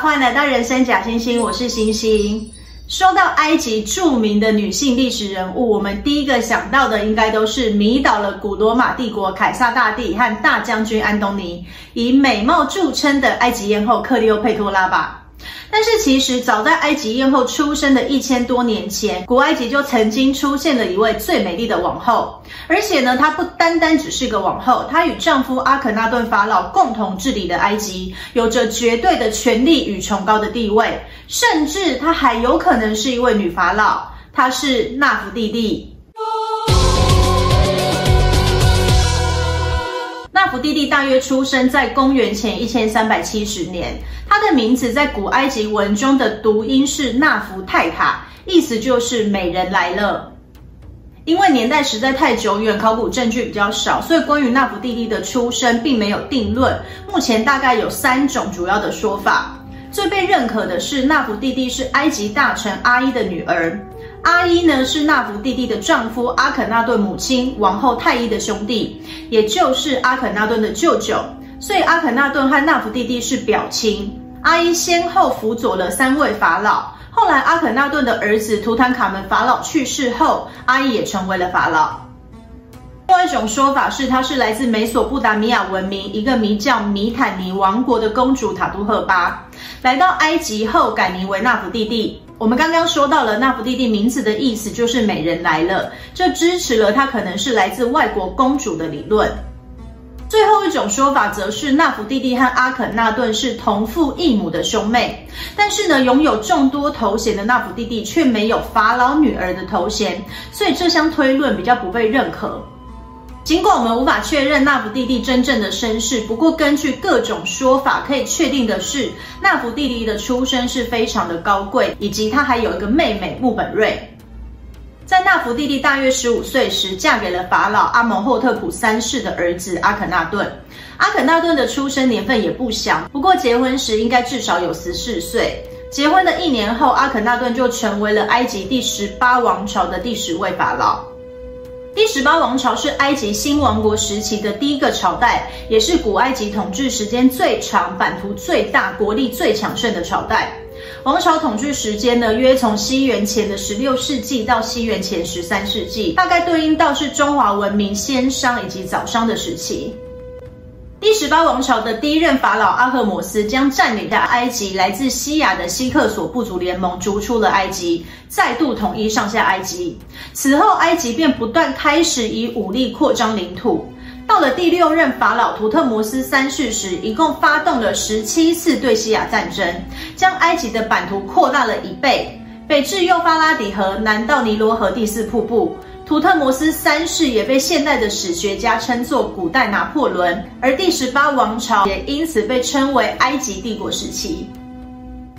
欢迎来到人生假星星，我是星星。说到埃及著名的女性历史人物，我们第一个想到的应该都是迷倒了古罗马帝国凯撒大帝和大将军安东尼，以美貌著称的埃及艳后克利欧佩托拉吧。但是其实早在埃及艳后出生的一千多年前，古埃及就曾经出现了一位最美丽的王后，而且呢，她不单单只是个王后，她与丈夫阿肯那顿法老共同治理的埃及，有着绝对的权力与崇高的地位，甚至她还有可能是一位女法老，她是纳芙蒂蒂。纳芙蒂蒂大约出生在公元前一千三百七十年，她的名字在古埃及文中的读音是纳芙泰塔，意思就是美人来了。因为年代实在太久远，考古证据比较少，所以关于纳芙蒂蒂的出生并没有定论。目前大概有三种主要的说法，最被认可的是纳芙蒂蒂是埃及大臣阿伊的女儿。阿伊呢是纳芙蒂蒂的丈夫阿肯那顿母亲王后太伊的兄弟，也就是阿肯那顿的舅舅，所以阿肯那顿和纳芙蒂蒂是表亲。阿伊先后辅佐了三位法老，后来阿肯那顿的儿子图坦卡门法老去世后，阿伊也成为了法老。另外一种说法是，她是来自美索不达米亚文明一个名叫米坦尼王国的公主塔都赫巴，来到埃及后改名为纳芙蒂蒂。我们刚刚说到了纳芙蒂蒂名字的意思就是美人来了，这支持了她可能是来自外国公主的理论。最后一种说法则是纳芙蒂蒂和阿肯那顿是同父异母的兄妹，但是呢，拥有众多头衔的纳芙蒂蒂却没有法老女儿的头衔，所以这项推论比较不被认可。尽管我们无法确认纳芙蒂蒂真正的身世，不过根据各种说法，可以确定的是，纳芙蒂蒂的出身是非常的高贵，以及他还有一个妹妹穆本瑞。在纳芙蒂蒂大约十五岁时，嫁给了法老阿蒙霍特普三世的儿子阿肯纳顿。阿肯纳顿的出生年份也不详，不过结婚时应该至少有十四岁。结婚的一年后，阿肯纳顿就成为了埃及第十八王朝的第十位法老。第十八王朝是埃及新王国时期的第一个朝代，也是古埃及统治时间最长、版图最大、国力最强盛的朝代。王朝统治时间呢，约从西元前的十六世纪到西元前十三世纪，大概对应到是中华文明先商以及早商的时期。第十八王朝的第一任法老阿赫摩斯将占领的埃及来自西亚的西克索部族联盟逐出了埃及，再度统一上下埃及。此后，埃及便不断开始以武力扩张领土。到了第六任法老图特摩斯三世时，一共发动了十七次对西亚战争，将埃及的版图扩大了一倍，北至幼发拉底河，南到尼罗河第四瀑布。图特摩斯三世也被现代的史学家称作古代拿破仑，而第十八王朝也因此被称为埃及帝国时期。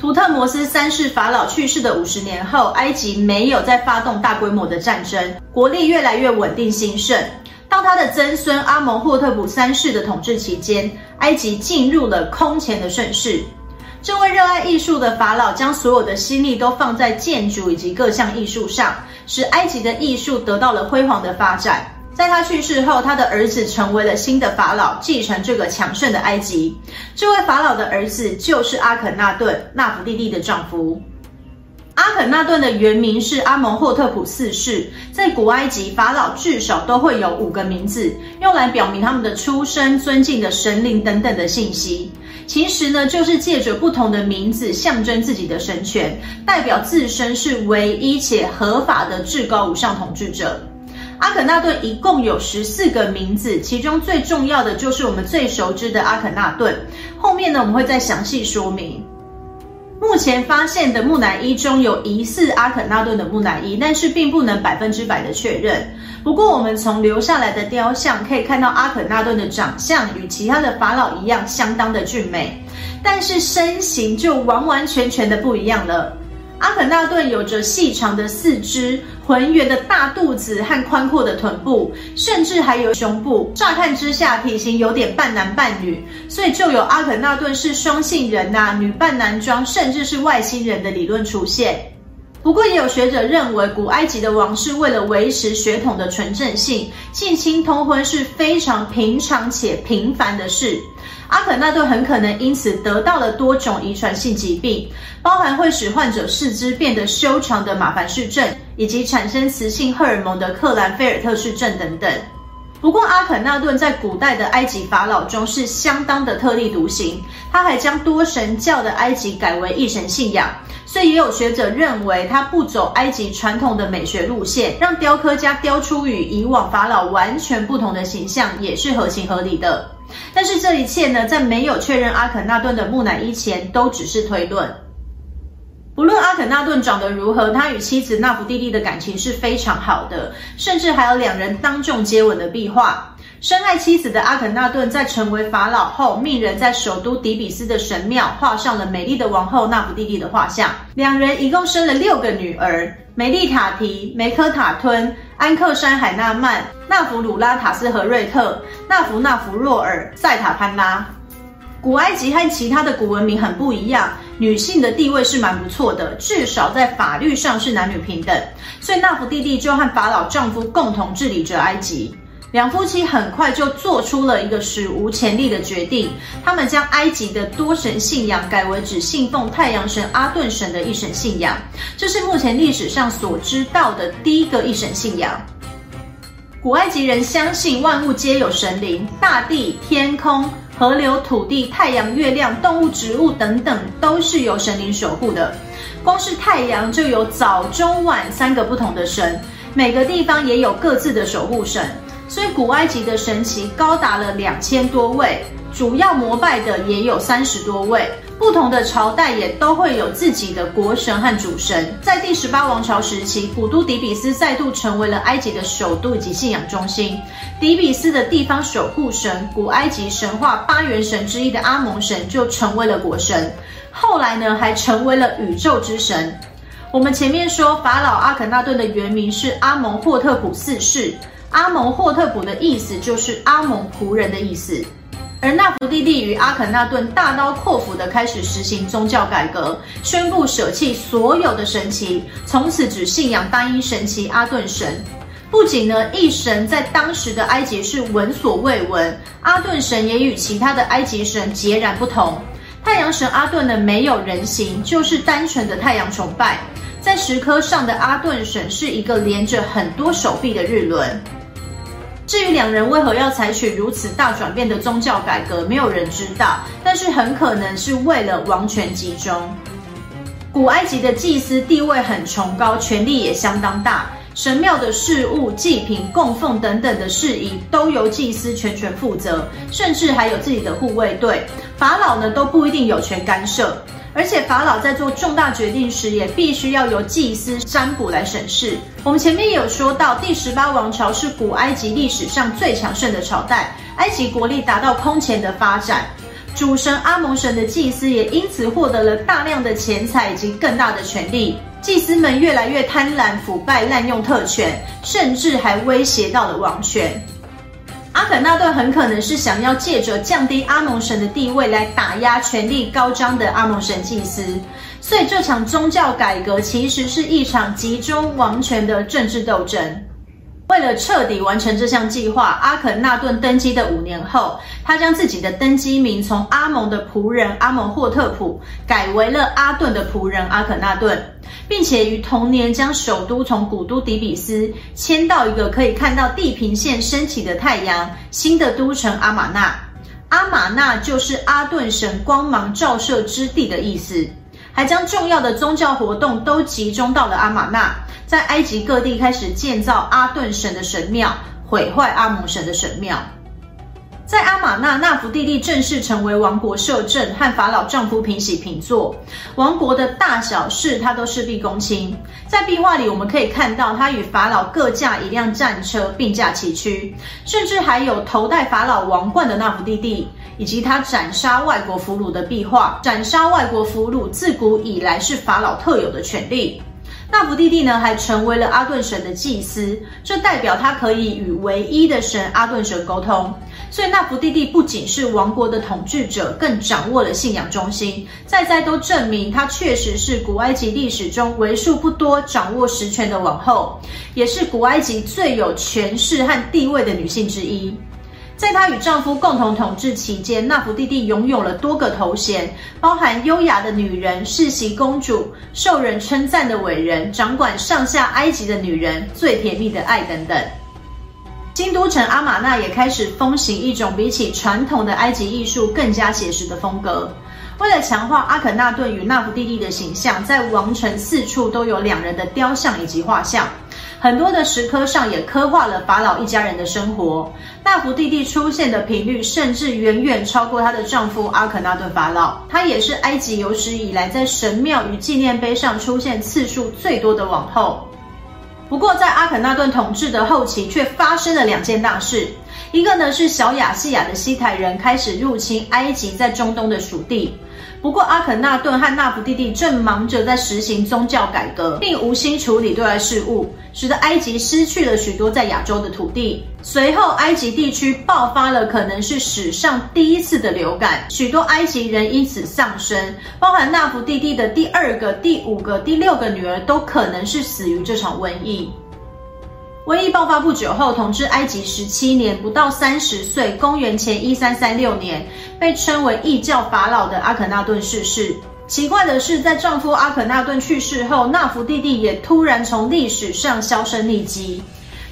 图特摩斯三世法老去世的五十年后，埃及没有再发动大规模的战争，国力越来越稳定兴盛。到他的曾孙阿蒙霍特普三世的统治期间，埃及进入了空前的盛世。这位热爱艺术的法老将所有的心力都放在建筑以及各项艺术上，使埃及的艺术得到了辉煌的发展。在他去世后，他的儿子成为了新的法老，继承这个强盛的埃及。这位法老的儿子就是阿肯那顿，纳芙蒂蒂的丈夫。阿肯那顿的原名是阿蒙霍特普四世。在古埃及，法老至少都会有五个名字，用来表明他们的出身、尊敬的神灵等等的信息。其实呢，就是借着不同的名字象征自己的神权，代表自身是唯一且合法的至高无上统治者。阿肯那顿一共有十四个名字，其中最重要的就是我们最熟知的阿肯那顿。后面呢，我们会再详细说明。目前发现的木乃伊中有疑似阿肯那顿的木乃伊，但是并不能百分之百的确认。不过，我们从留下来的雕像可以看到，阿肯纳顿的长相与其他的法老一样，相当的俊美，但是身形就完完全全的不一样了。阿肯纳顿有着细长的四肢、浑圆的大肚子和宽阔的臀部，甚至还有胸部。乍看之下，体型有点半男半女，所以就有阿肯纳顿是双性人呐、女扮男装，甚至是外星人的理论出现。不过，也有学者认为，古埃及的王室为了维持血统的纯正性，近亲通婚是非常平常且频繁的事。阿肯那顿很可能因此得到了多种遗传性疾病，包含会使患者四肢变得修长的马凡氏症，以及产生雌性荷尔蒙的克兰菲尔特氏症等等。不过，阿肯那顿在古代的埃及法老中是相当的特立独行，他还将多神教的埃及改为一神信仰。所以也有学者认为，他不走埃及传统的美学路线，让雕刻家雕出与以往法老完全不同的形象，也是合情合理的。但是这一切呢，在没有确认阿肯那顿的木乃伊前，都只是推论。不论阿肯纳顿长得如何，他与妻子纳福蒂蒂的感情是非常好的，甚至还有两人当众接吻的壁画。深爱妻子的阿肯纳顿在成为法老后，命人在首都底比斯的神庙画上了美丽的王后纳福蒂蒂的画像。两人一共生了六个女儿：美丽塔提、梅科塔吞、安克山海纳曼、纳弗鲁拉塔斯和瑞特、纳弗纳弗若尔、塞塔潘拉。古埃及和其他的古文明很不一样，女性的地位是蛮不错的，至少在法律上是男女平等。所以纳福蒂蒂就和法老丈夫共同治理着埃及。两夫妻很快就做出了一个史无前例的决定，他们将埃及的多神信仰改为只信奉太阳神阿顿神的一神信仰，这是目前历史上所知道的第一个一神信仰。古埃及人相信万物皆有神灵，大地、天空、河流、土地、太阳、月亮、动物、植物等等都是由神灵守护的。光是太阳就有早、中、晚三个不同的神，每个地方也有各自的守护神。所以，古埃及的神奇高达了两千多位，主要膜拜的也有三十多位。不同的朝代也都会有自己的国神和主神。在第十八王朝时期，古都底比斯再度成为了埃及的首都以及信仰中心。底比斯的地方守护神，古埃及神话八元神之一的阿蒙神就成为了国神。后来呢，还成为了宇宙之神。我们前面说，法老阿肯那顿的原名是阿蒙霍特普四世。阿蒙霍特普的意思就是阿蒙仆人的意思，而纳福蒂蒂与阿肯那顿大刀阔斧地开始实行宗教改革，宣布舍弃所有的神祇，从此只信仰单一神祇阿顿神。不仅呢，一神在当时的埃及是闻所未闻，阿顿神也与其他的埃及神截然不同。太阳神阿顿呢，没有人形，就是单纯的太阳崇拜。在石刻上的阿顿神是一个连着很多手臂的日轮。至于两人为何要采取如此大转变的宗教改革，没有人知道。但是很可能是为了王权集中。古埃及的祭司地位很崇高，权力也相当大，神庙的事物、祭品、供奉等等的事宜都由祭司全权负责，甚至还有自己的护卫队。法老呢都不一定有权干涉。而且法老在做重大决定时，也必须要由祭司占卜来审视。我们前面有说到，第十八王朝是古埃及历史上最强盛的朝代，埃及国力达到空前的发展。主神阿蒙神的祭司也因此获得了大量的钱财以及更大的权力。祭司们越来越贪婪、腐败、滥用特权，甚至还威胁到了王权。肯纳顿很可能是想要借着降低阿蒙神的地位来打压权力高张的阿蒙神祭司，所以这场宗教改革其实是一场集中王权的政治斗争。为了彻底完成这项计划，阿肯纳顿登基的五年后，他将自己的登基名从阿蒙的仆人阿蒙霍特普改为了阿顿的仆人阿肯纳顿，并且于同年将首都从古都底比斯迁到一个可以看到地平线升起的太阳新的都城阿玛纳。阿玛纳就是阿顿神光芒照射之地的意思，还将重要的宗教活动都集中到了阿玛纳。在埃及各地开始建造阿顿神的神庙，毁坏阿姆神的神庙。在阿玛纳，纳福蒂蒂正式成为王国摄政，和法老丈夫平起平坐。王国的大小事，他都事必躬亲。在壁画里，我们可以看到他与法老各驾一辆战车，并驾齐驱，甚至还有头戴法老王冠的纳福蒂蒂，以及他斩杀外国俘虏的壁画。斩杀外国俘虏，自古以来是法老特有的权利。纳福蒂蒂呢，还成为了阿顿神的祭司，这代表他可以与唯一的神阿顿神沟通。所以纳福弟弟不仅是王国的统治者，更掌握了信仰中心，在在都证明她确实是古埃及历史中为数不多掌握实权的王后，也是古埃及最有权势和地位的女性之一。在她与丈夫共同统治期间，纳福弟弟拥有了多个头衔，包含优雅的女人、世袭公主、受人称赞的伟人、掌管上下埃及的女人、最甜蜜的爱等等。新都城阿玛纳也开始风行一种比起传统的埃及艺术更加写实的风格。为了强化阿肯纳顿与纳福弟弟的形象，在王城四处都有两人的雕像以及画像，很多的石刻上也刻画了法老一家人的生活。大福弟弟出现的频率甚至远远超过她的丈夫阿肯纳顿法老，她也是埃及有史以来在神庙与纪念碑上出现次数最多的王后。不过，在阿肯纳顿统治的后期，却发生了两件大事。一个呢是小亚细亚的西台人开始入侵埃及在中东的属地。不过，阿肯纳顿和纳福弟弟正忙着在实行宗教改革，并无心处理对外事务，使得埃及失去了许多在亚洲的土地。随后，埃及地区爆发了可能是史上第一次的流感，许多埃及人因此丧生，包含纳福弟弟的第二个、第五个、第六个女儿都可能是死于这场瘟疫。瘟疫爆发不久后，统治埃及十七年，不到三十岁，公元前一三三六年，被称为异教法老的阿肯纳顿逝世。奇怪的是，在丈夫阿肯纳顿去世后，纳福弟弟也突然从历史上销声匿迹。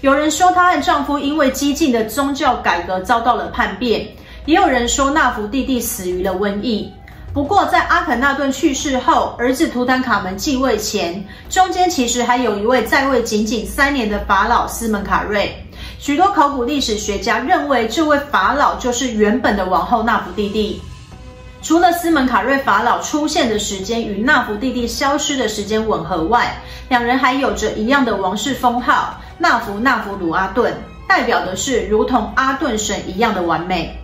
有人说，她和丈夫因为激进的宗教改革遭到了叛变；也有人说，纳福弟弟死于了瘟疫。不过，在阿肯纳顿去世后，儿子图坦卡门继位前，中间其实还有一位在位仅仅三年的法老斯门卡瑞。许多考古历史学家认为，这位法老就是原本的王后纳福弟弟。除了斯门卡瑞法老出现的时间与纳福弟弟消失的时间吻合外，两人还有着一样的王室封号——纳福纳福鲁阿顿，代表的是如同阿顿神一样的完美。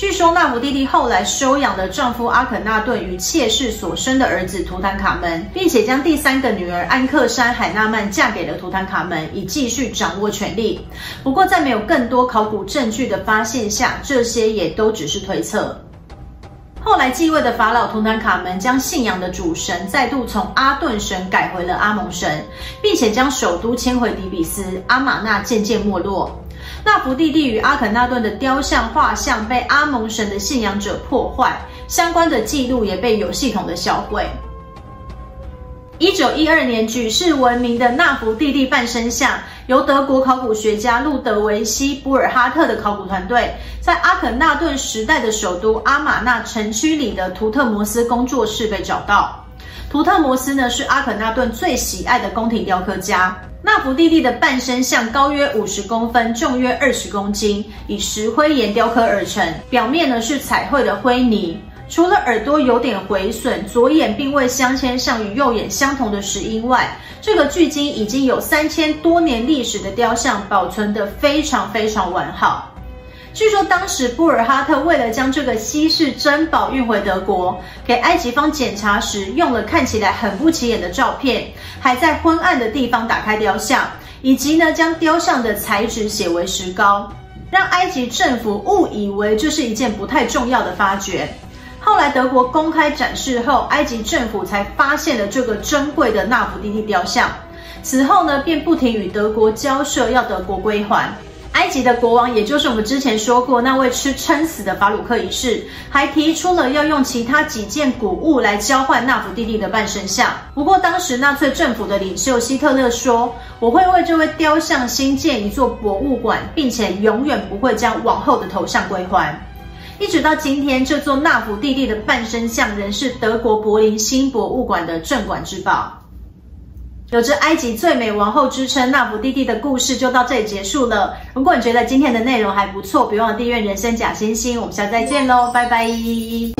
据说纳福弟弟后来收养了丈夫阿肯纳顿与妾室所生的儿子图坦卡门，并且将第三个女儿安克山海纳曼嫁给了图坦卡门，以继续掌握权力。不过，在没有更多考古证据的发现下，这些也都只是推测。后来继位的法老图坦卡门将信仰的主神再度从阿顿神改回了阿蒙神，并且将首都迁回底比斯，阿玛纳渐渐没落。纳福弟弟与阿肯纳顿的雕像、画像被阿蒙神的信仰者破坏，相关的记录也被有系统的销毁。一九一二年，举世闻名的纳福弟弟半身像，由德国考古学家路德维希·布尔哈特的考古团队，在阿肯纳顿时代的首都阿玛纳城区里的图特摩斯工作室被找到。图特摩斯呢，是阿肯纳顿最喜爱的宫廷雕刻家。纳福弟弟的半身像高约五十公分，重约二十公斤，以石灰岩雕刻而成，表面呢是彩绘的灰泥。除了耳朵有点毁损，左眼并未镶嵌上与右眼相同的石英外，这个距今已经有三千多年历史的雕像保存得非常非常完好。据说当时布尔哈特为了将这个稀世珍宝运回德国，给埃及方检查时用了看起来很不起眼的照片，还在昏暗的地方打开雕像，以及呢将雕像的材质写为石膏，让埃及政府误以为这是一件不太重要的发掘。后来德国公开展示后，埃及政府才发现了这个珍贵的纳福弟弟雕像，此后呢便不停与德国交涉，要德国归还。埃及的国王，也就是我们之前说过那位吃撑死的法鲁克一世，还提出了要用其他几件古物来交换纳福弟弟的半身像。不过，当时纳粹政府的领袖希特勒说：“我会为这位雕像新建一座博物馆，并且永远不会将王后的头像归还。”一直到今天，这座纳福弟弟的半身像仍是德国柏林新博物馆的镇馆之宝。有着埃及最美王后之称，纳福弟弟的故事就到这里结束了。如果你觉得今天的内容还不错，别忘了订阅人生假星星。我们下次再见喽，拜拜。